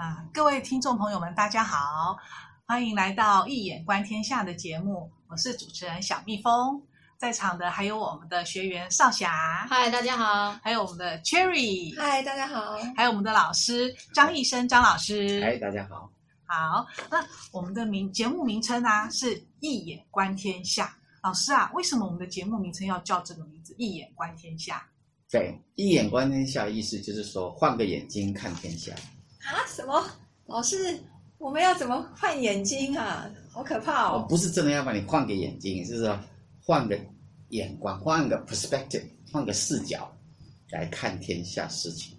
啊，各位听众朋友们，大家好，欢迎来到《一眼观天下》的节目，我是主持人小蜜蜂，在场的还有我们的学员少霞，嗨，大家好，还有我们的 Cherry，嗨，大家好，还有我们的老师张义生张老师，嗨，大家好，好，那我们的名节目名称啊是《一眼观天下》，老师啊，为什么我们的节目名称要叫这个名字《一眼观天下》？对，一眼观天下的意思就是说，换个眼睛看天下。啊？什么？老师，我们要怎么换眼睛啊？好可怕哦！不是真的要把你换个眼睛，是说换个眼光，换个 perspective，换个视角来看天下事情。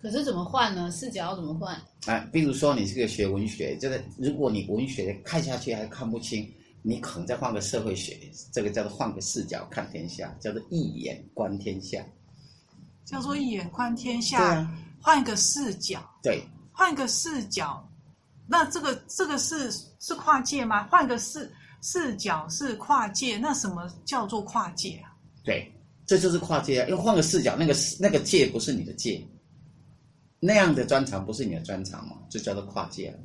可是怎么换呢？视角要怎么换？啊，比如说你是个学文学，就是如果你文学看下去还看不清，你可能再换个社会学，这个叫做换个视角看天下，叫做一眼观天下。叫做一眼观天下，啊、换一个视角。对，换个视角。那这个这个是是跨界吗？换个视视角是跨界，那什么叫做跨界啊？对，这就是跨界啊！因为换个视角，那个那个界不是你的界，那样的专长不是你的专长嘛，就叫做跨界了，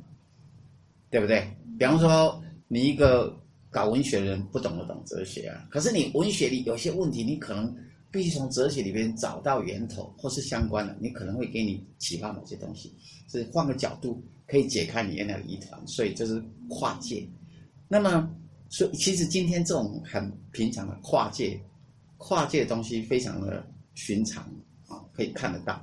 对不对？比方说，你一个搞文学的人不懂得懂哲学啊，可是你文学里有些问题，你可能。必须从哲学里边找到源头，或是相关的，你可能会给你启发某些东西，是换个角度可以解开你原来的疑团，所以这是跨界。那么，所以其实今天这种很平常的跨界，跨界的东西非常的寻常啊，可以看得到。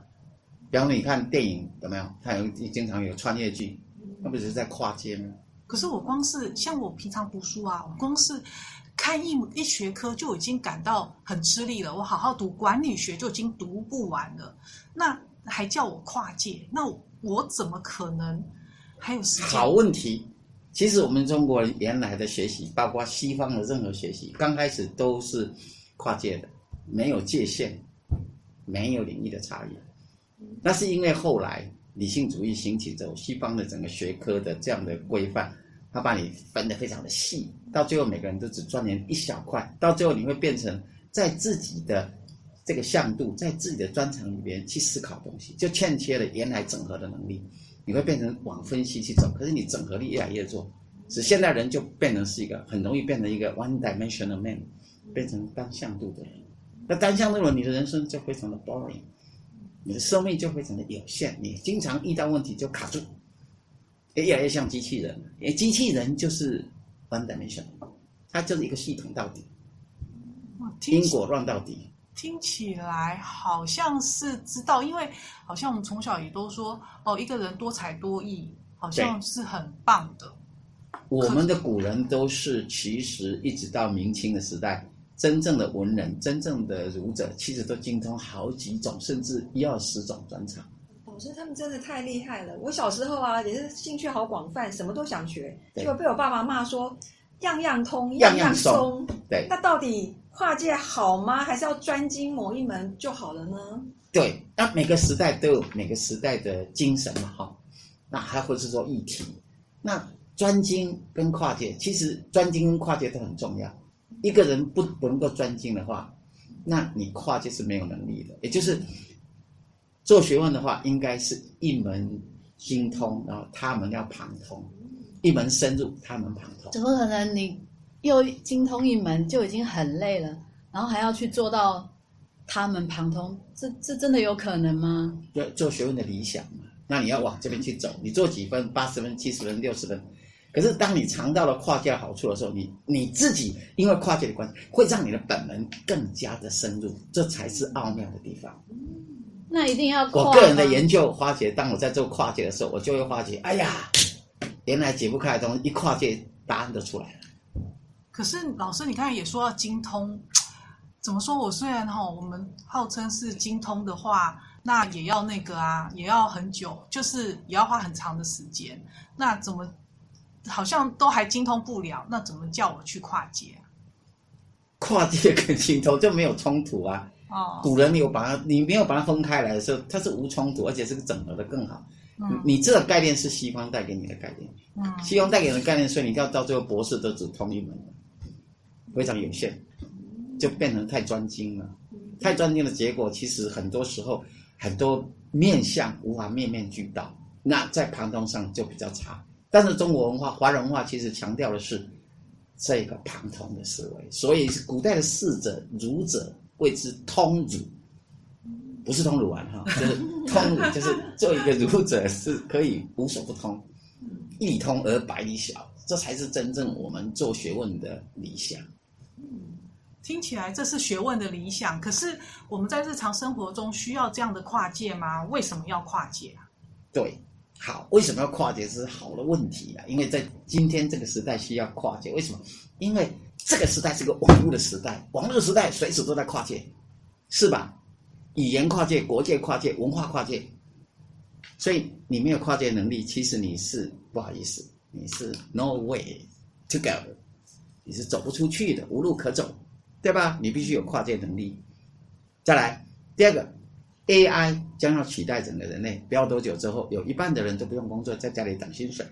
比方说，你看电影有没有？它有经常有穿越剧，那不只是在跨界吗？可是我光是像我平常读书啊，我光是。看一一学科就已经感到很吃力了，我好好读管理学就已经读不完了，那还叫我跨界？那我怎么可能还有时间？好问题，其实我们中国原来的学习，包括西方的任何学习，刚开始都是跨界的，没有界限，没有领域的差异。那是因为后来理性主义兴起之后，西方的整个学科的这样的规范。他把你分得非常的细，到最后每个人都只钻研一小块，到最后你会变成在自己的这个向度，在自己的专长里边去思考东西，就欠缺了原来整合的能力。你会变成往分析去走，可是你整合力越来越弱，使现在人就变成是一个很容易变成一个 one dimensional man，变成单向度的人。那单向度的人，你的人生就非常的 boring，你的生命就非常的有限，你经常遇到问题就卡住。也越来越像机器人，因为机器人就是 one dimension，它就是一个系统到底，因果乱到底。听起来好像是知道，因为好像我们从小也都说，哦，一个人多才多艺，好像是很棒的。我们的古人都是，其实一直到明清的时代，真正的文人、真正的儒者，其实都精通好几种，甚至一二十种专长。老师他们真的太厉害了！我小时候啊，也是兴趣好广泛，什么都想学，结果被我爸爸骂说样样通，样样松。对，那到底跨界好吗？还是要专精某一门就好了呢？对，那每个时代都有每个时代的精神嘛，哈。那还会是说议题，那专精跟跨界，其实专精跟跨界都很重要。一个人不不能够专精的话，那你跨界是没有能力的，也就是。做学问的话，应该是一门精通，然后他们要旁通，一门深入，他们旁通。怎么可能？你又精通一门就已经很累了，然后还要去做到他们旁通，这这真的有可能吗？对，做学问的理想嘛，那你要往这边去走。你做几分？八十分、七十分、六十分。可是当你尝到了跨界好处的时候，你你自己因为跨界的关系，会让你的本门更加的深入，这才是奥妙的地方。那一定要跨。我个人的研究发觉，当我在做跨界的时候，我就会发觉，哎呀，原来解不开的东西，一跨界答案就出来了。可是老师，你刚才也说要精通，怎么说？我虽然哈，我们号称是精通的话，那也要那个啊，也要很久，就是也要花很长的时间。那怎么好像都还精通不了？那怎么叫我去跨界？啊跨界跟精通就没有冲突啊。哦，古人有把它，你没有把它分开来的时候，它是无冲突，而且是个整合的更好。嗯，你这个概念是西方带给你的概念。嗯，西方带给你的概念，所以你到到最后博士都只通一门，非常有限，就变成太专精了。太专精的结果，其实很多时候很多面相无法面面俱到。那在旁通上就比较差。但是中国文化、华人文化其实强调的是这个旁通的思维，所以古代的士者、儒者谓之通乳，不是通乳丸哈，就是通乳，就是做一个儒者是可以无所不通，一理通而百里小，这才是真正我们做学问的理想。听起来这是学问的理想，可是我们在日常生活中需要这样的跨界吗？为什么要跨界啊？对，好，为什么要跨界？是好的问题啊！因为在今天这个时代需要跨界，为什么？因为这个时代是个网络的时代，网络时代随时都在跨界，是吧？语言跨界、国界跨界、文化跨界，所以你没有跨界能力，其实你是不好意思，你是 no way to go，你是走不出去的，无路可走。对吧？你必须有跨界能力。再来，第二个，AI 将要取代整个人类，不要多久之后，有一半的人都不用工作，在家里等薪水，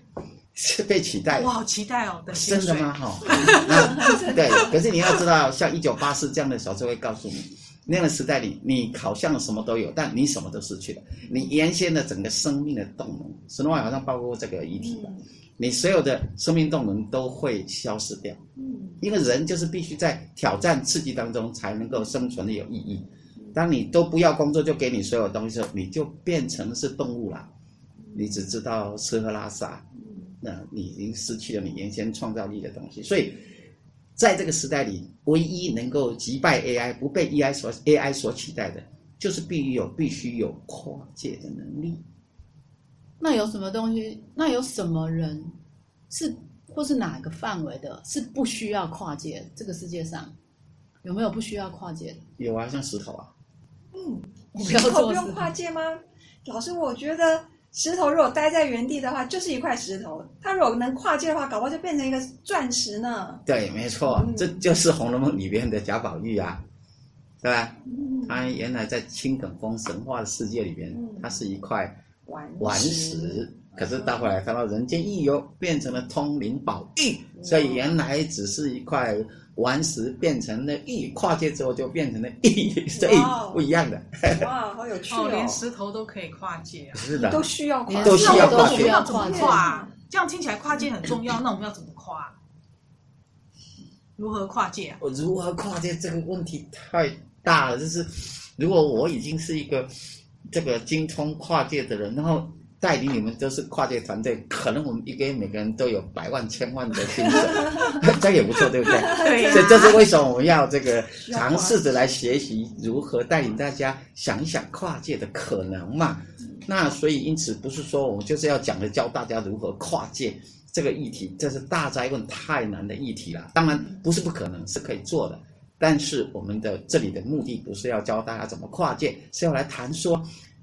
是被取代。我，好期待哦！真的吗？哈、哦，对。可是你要知道，像一九八四这样的小说会告诉你，那样的时代里，你好像什么都有，但你什么都失去了。你原先的整个生命的动能，史诺瓦好像包括这个遗体吧。嗯你所有的生命动能都会消失掉，嗯，因为人就是必须在挑战刺激当中才能够生存的有意义。当你都不要工作就给你所有东西的时候，你就变成是动物了，你只知道吃喝拉撒，那你已经失去了你原先创造力的东西。所以，在这个时代里，唯一能够击败 AI 不被 AI 所 AI 所取代的，就是必须有必须有跨界的能力。那有什么东西？那有什么人是或是哪个范围的，是不需要跨界？这个世界上有没有不需要跨界的？有啊，像石头啊。嗯，石头不用跨界吗？老师，我觉得石头如果待在原地的话，就是一块石头。它如果能跨界的话，搞不好就变成一个钻石呢。对，没错，嗯、这就是《红楼梦》里边的贾宝玉啊，对吧？嗯、他原来在青埂峰神话的世界里边，嗯、它是一块。顽石，可是到后来看到人间一游，变成了通灵宝玉，所以原来只是一块顽石变成了玉，跨界之后就变成了玉，所以不一样的。哇，好有趣哦！连石头都可以跨界啊！是的，都需要跨，都需要跨界。要怎么跨？这样听起来跨界很重要，那我们要怎么跨？如何跨界啊？如何跨界这个问题太大了，就是如果我已经是一个。这个精通跨界的人，然后带领你们都是跨界团队，可能我们一个月每个人都有百万、千万的薪水，这也不错，对不对？对、啊。所以这是为什么我们要这个尝试着来学习如何带领大家想一想跨界的可能嘛？那所以因此不是说我们就是要讲的教大家如何跨界这个议题，这是大灾问，太难的议题了。当然不是不可能，是可以做的。但是我们的这里的目的不是要教大家怎么跨界，是要来谈说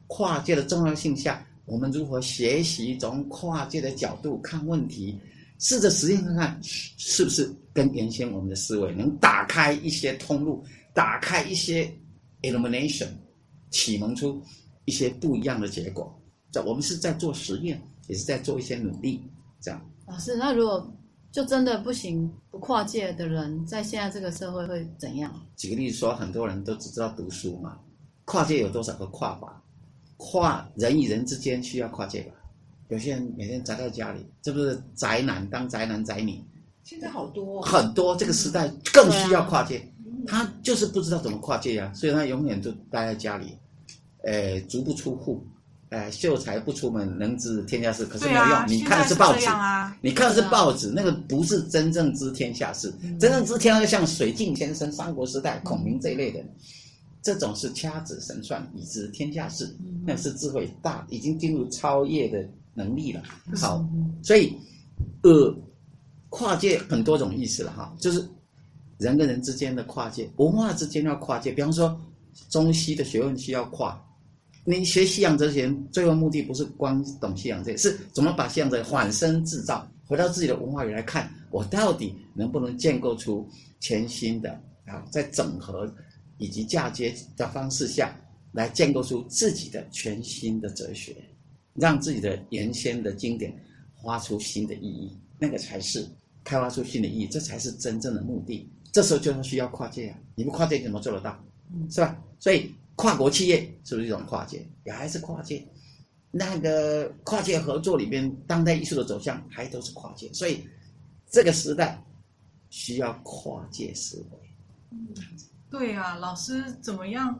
跨界的重要性下，我们如何学习从跨界的角度看问题，试着实验看看是不是跟原先我们的思维能打开一些通路，打开一些 illumination，启蒙出一些不一样的结果。这我们是在做实验，也是在做一些努力。这样，老师，那如果。就真的不行，不跨界的人在现在这个社会会怎样？举个例子说，很多人都只知道读书嘛，跨界有多少个跨法？跨人与人之间需要跨界吧？有些人每天宅在家里，这不是宅男当宅男宅女？现在好多、哦、很多，这个时代更需要跨界。啊、他就是不知道怎么跨界呀、啊，所以他永远都待在家里，呃，足不出户。哎，秀才不出门，能知天下事。可是没有用，啊、你看的是报纸，啊、你看的是报纸，那个不是真正知天下事。嗯、真正知天下事，像水镜先生、三国时代孔明这一类的，嗯、这种是掐指神算以知天下事，嗯、那是智慧大，已经进入超越的能力了。好，嗯、所以呃，跨界很多种意思了哈，就是人跟人之间的跨界，文化之间要跨界。比方说，中西的学问需要跨。你学西洋哲学，最后目的不是光懂西洋哲学，是怎么把西洋哲学反身制造，回到自己的文化里来看，我到底能不能建构出全新的啊，在整合以及嫁接的方式下来建构出自己的全新的哲学，让自己的原先的经典发出新的意义，那个才是开发出新的意义，这才是真正的目的。这时候就需要跨界啊，你不跨界怎么做得到？是吧？所以。跨国企业是不是一种跨界？也还是跨界。那个跨界合作里边，当代艺术的走向还都是跨界，所以这个时代需要跨界思维。嗯，对啊，老师怎么样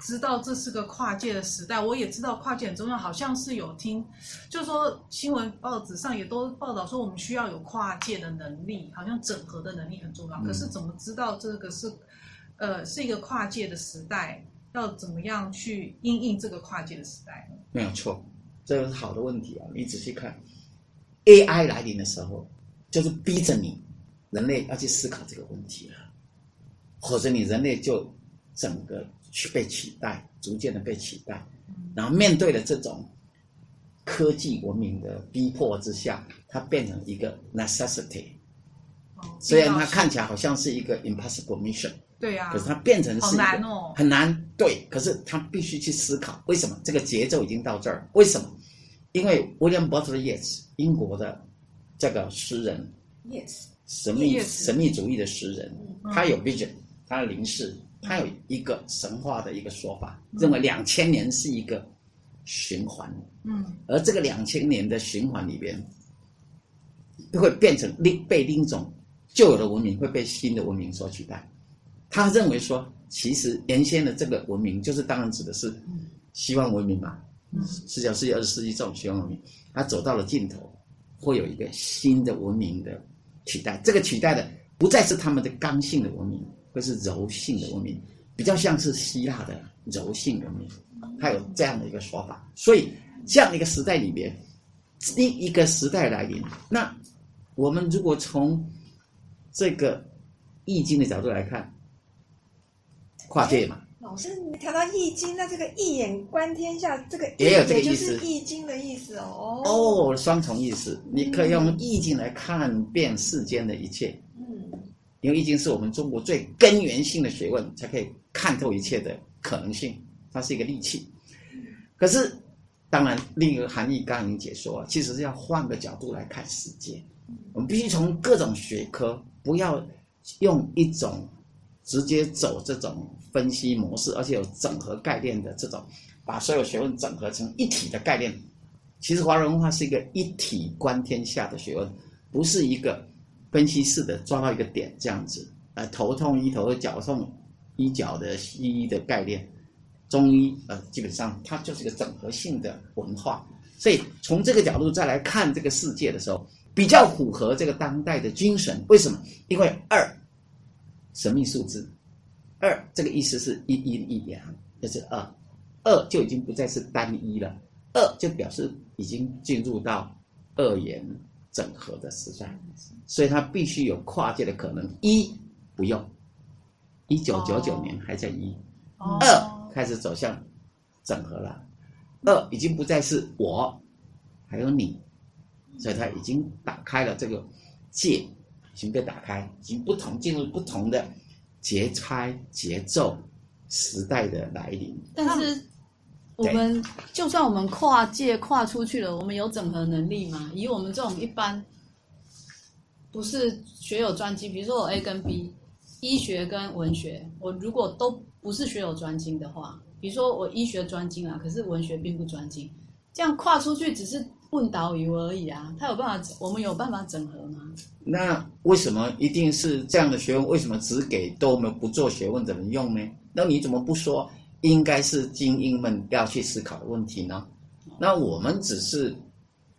知道这是个跨界的时代？我也知道跨界很重要，好像是有听，就是说新闻报纸上也都报道说我们需要有跨界的能力，好像整合的能力很重要。可是怎么知道这个是，呃，是一个跨界的时代？要怎么样去应应这个跨界的时代呢？没有错，这是好的问题啊！你仔细看，AI 来临的时候，就是逼着你人类要去思考这个问题了，或者你人类就整个去被取代，逐渐的被取代，然后面对了这种科技文明的逼迫之下，它变成一个 necessity。虽然它看起来好像是一个 impossible mission。对呀、啊，可是它变成是一个好难哦，很难。对，可是他必须去思考，为什么这个节奏已经到这儿？为什么？因为 William Butler Yeats，英国的这个诗人，Yes，神秘.神秘主义的诗人，嗯、他有 vision，他的灵视，他有一个神话的一个说法，嗯、认为两千年是一个循环。嗯，而这个两千年的循环里边，会变成另被另一种旧有的文明会被新的文明所取代。他认为说，其实原先的这个文明，就是当然指的是西方文明嘛，嗯十九世纪、二十世纪这种西方文明，它走到了尽头，会有一个新的文明的取代。这个取代的不再是他们的刚性的文明，会是柔性的文明，比较像是希腊的柔性文明。它有这样的一个说法。所以这样的一个时代里边，另一个时代来临，那我们如果从这个易经的角度来看。跨界嘛，老师，你谈到易经，那这个一眼观天下，这个也有这个意思，就是易经的意思哦。哦，双重意思，你可以用易经来看遍世间的一切。嗯，因为易经是我们中国最根源性的学问，才可以看透一切的可能性。它是一个利器。可是，当然另一个含义刚刚已经解说了，其实是要换个角度来看世界。我们必须从各种学科，不要用一种直接走这种。分析模式，而且有整合概念的这种，把所有学问整合成一体的概念。其实华人文化是一个一体观天下的学问，不是一个分析式的抓到一个点这样子。呃，头痛医头，脚痛医脚的西医的概念，中医呃，基本上它就是一个整合性的文化。所以从这个角度再来看这个世界的时候，比较符合这个当代的精神。为什么？因为二，神秘数字。二这个意思是一阴一阳，就是二，二就已经不再是单一了，二就表示已经进入到二元整合的时代，所以它必须有跨界的可能。一不用，一九九九年还在一，二开始走向整合了，二已经不再是我，还有你，所以它已经打开了这个界，已经被打开，已经不同进入不同的。节拍、节奏、时代的来临，但是我们就算我们跨界跨出去了，我们有整合能力吗？以我们这种一般不是学有专精，比如说我 A 跟 B，医学跟文学，我如果都不是学有专精的话，比如说我医学专精啊，可是文学并不专精，这样跨出去只是。问导游而已啊，他有办法，我们有办法整合吗？那为什么一定是这样的学问？为什么只给都没不做学问的人用呢？那你怎么不说应该是精英们要去思考的问题呢？那我们只是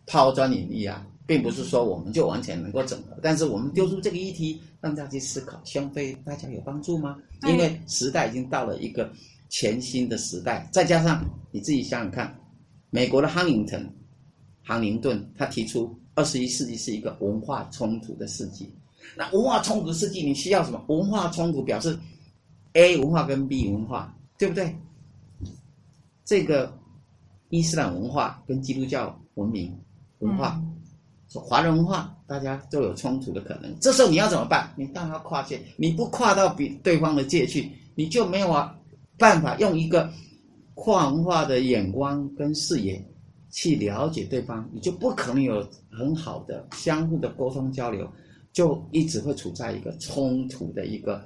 抛砖引玉啊，并不是说我们就完全能够整合。但是我们丢出这个议题，让大家去思考，相对大家有帮助吗？因为时代已经到了一个全新的时代，再加上你自己想想看，美国的汉宁顿。唐宁顿他提出，二十一世纪是一个文化冲突的世纪。那文化冲突的世纪，你需要什么？文化冲突表示 A 文化跟 B 文化，对不对？这个伊斯兰文化跟基督教文明文化，说华人文化，大家都有冲突的可能。这时候你要怎么办？你当然要跨界，你不跨到比对方的界去，你就没有办法用一个跨文化的眼光跟视野。去了解对方，你就不可能有很好的相互的沟通交流，就一直会处在一个冲突的一个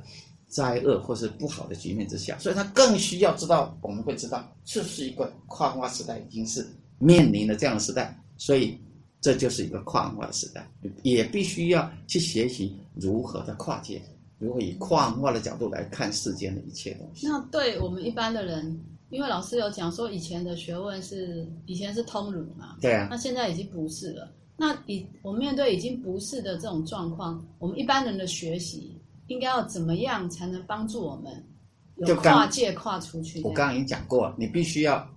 灾厄或是不好的局面之下。所以他更需要知道，我们会知道，这是一个跨文化时代，已经是面临了这样的时代，所以这就是一个跨文化的时代，也必须要去学习如何的跨界，如何以跨文化的角度来看世间的一切东西。那对我们一般的人，因为老师有讲说，以前的学问是以前是通儒嘛，对啊，那现在已经不是了。那以我们面对已经不是的这种状况，我们一般人的学习应该要怎么样才能帮助我们有跨界跨出去？我刚刚已经讲过了，你必须要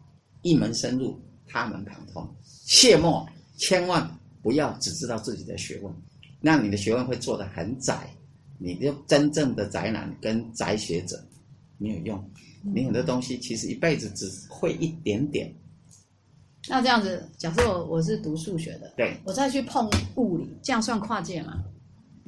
一门深入，他门旁通，切莫千万不要只知道自己的学问，那你的学问会做得很窄，你就真正的宅男跟宅学者没有用，你很多东西其实一辈子只会一点点。那这样子，假设我我是读数学的，对，我再去碰物理，这样算跨界吗？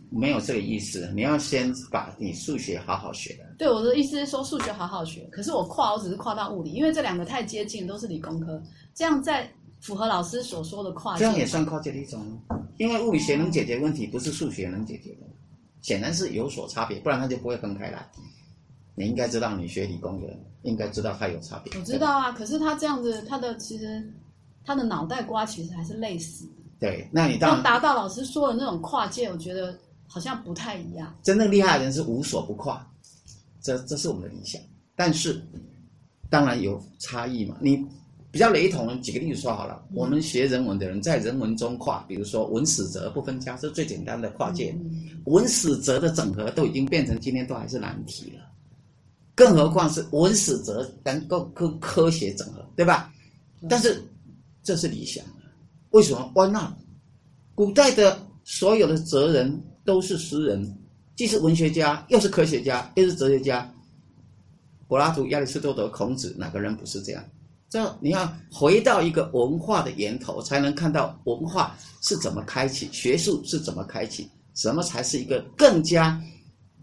没有这个意思，你要先把你数学好好学的。对，我的意思是说数学好好学，可是我跨，我只是跨到物理，因为这两个太接近，都是理工科，这样在符合老师所说的跨界，这样也算跨界的一种。因为物理学能解决问题，不是数学能解决的，显然是有所差别，不然它就不会分开来。你应该知道，你学理工的人应该知道它有差别。我知道啊，可是他这样子，他的其实。他的脑袋瓜其实还是类似的。对，那你当然达到老师说的那种跨界，我觉得好像不太一样。真正厉害的人是无所不跨，这这是我们的理想。但是当然有差异嘛。你比较雷同，举个例子说好了，嗯、我们学人文的人在人文中跨，比如说文史哲不分家，是最简单的跨界。嗯、文史哲的整合都已经变成今天都还是难题了，更何况是文史哲能够跟科学整合，对吧？嗯、但是。这是理想，为什么？Why not？古代的所有的哲人都是诗人，既是文学家，又是科学家，又是哲学家。柏拉图、亚里士多德、孔子，哪个人不是这样？这你要回到一个文化的源头，才能看到文化是怎么开启，学术是怎么开启，什么才是一个更加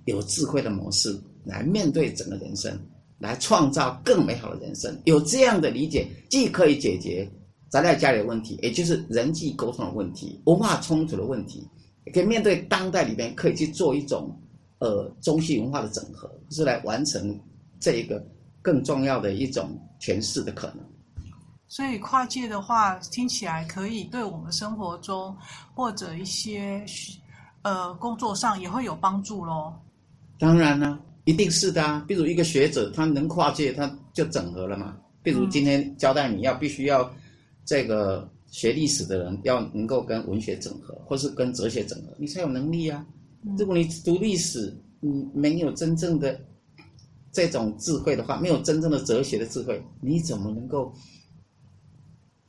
有智慧的模式来面对整个人生，来创造更美好的人生。有这样的理解，既可以解决。宅在家里的问题，也就是人际沟通的问题、文化冲突的问题，可以面对当代里面可以去做一种呃中西文化的整合，是来完成这一个更重要的一种诠释的可能。所以跨界的话，听起来可以对我们生活中或者一些呃工作上也会有帮助喽。当然呢，一定是的啊。比如一个学者，他能跨界，他就整合了嘛。比如今天交代你要必须要。这个学历史的人要能够跟文学整合，或是跟哲学整合，你才有能力啊。如果你读历史，你没有真正的这种智慧的话，没有真正的哲学的智慧，你怎么能够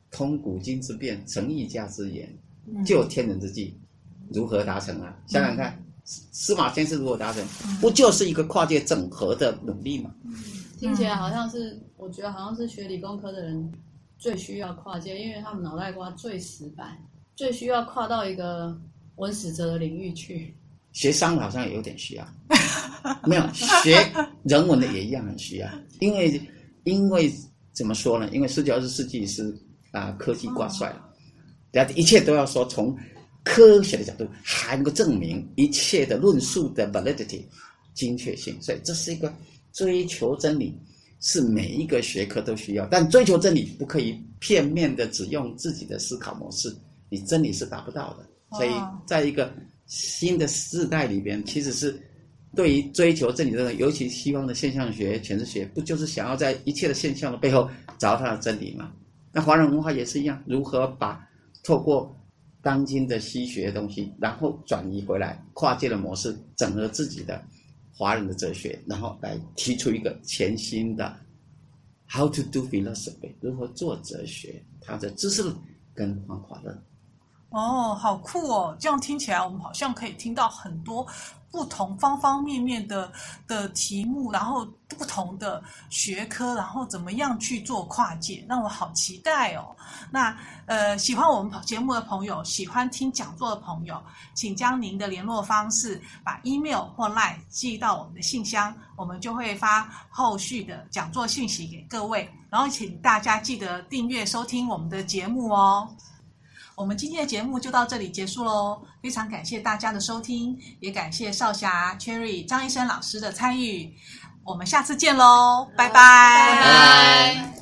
通古今之变，成一家之言，就天人之际，如何达成啊？想想看，司马迁是如何达成？不就是一个跨界整合的努力吗？听起来好像是，我觉得好像是学理工科的人。最需要跨界，因为他们脑袋瓜最死板，最需要跨到一个文史哲的领域去。学商好像也有点需要，没有学人文的也一样很需要，因为因为怎么说呢？因为十九二十世纪是啊科技挂帅了，大家、哦、一切都要说从科学的角度还能够证明一切的论述的 validity 精确性，所以这是一个追求真理。是每一个学科都需要，但追求真理不可以片面的只用自己的思考模式，你真理是达不到的。所以，在一个新的时代里边，其实是对于追求真理的人，尤其西方的现象学、诠释学，不就是想要在一切的现象的背后找到它的真理吗？那华人文化也是一样，如何把透过当今的西学的东西，然后转移回来，跨界的模式，整合自己的。华人的哲学，然后来提出一个全新的 “How to do philosophy”，如何做哲学？他的知识跟方法论。哦，好酷哦！这样听起来，我们好像可以听到很多。不同方方面面的的题目，然后不同的学科，然后怎么样去做跨界？让我好期待哦！那呃，喜欢我们节目的朋友，喜欢听讲座的朋友，请将您的联络方式把 email 或 line 寄到我们的信箱，我们就会发后续的讲座信息给各位。然后，请大家记得订阅收听我们的节目哦。我们今天的节目就到这里结束喽，非常感谢大家的收听，也感谢少侠 Cherry 张医生老师的参与，我们下次见喽，拜拜。拜拜。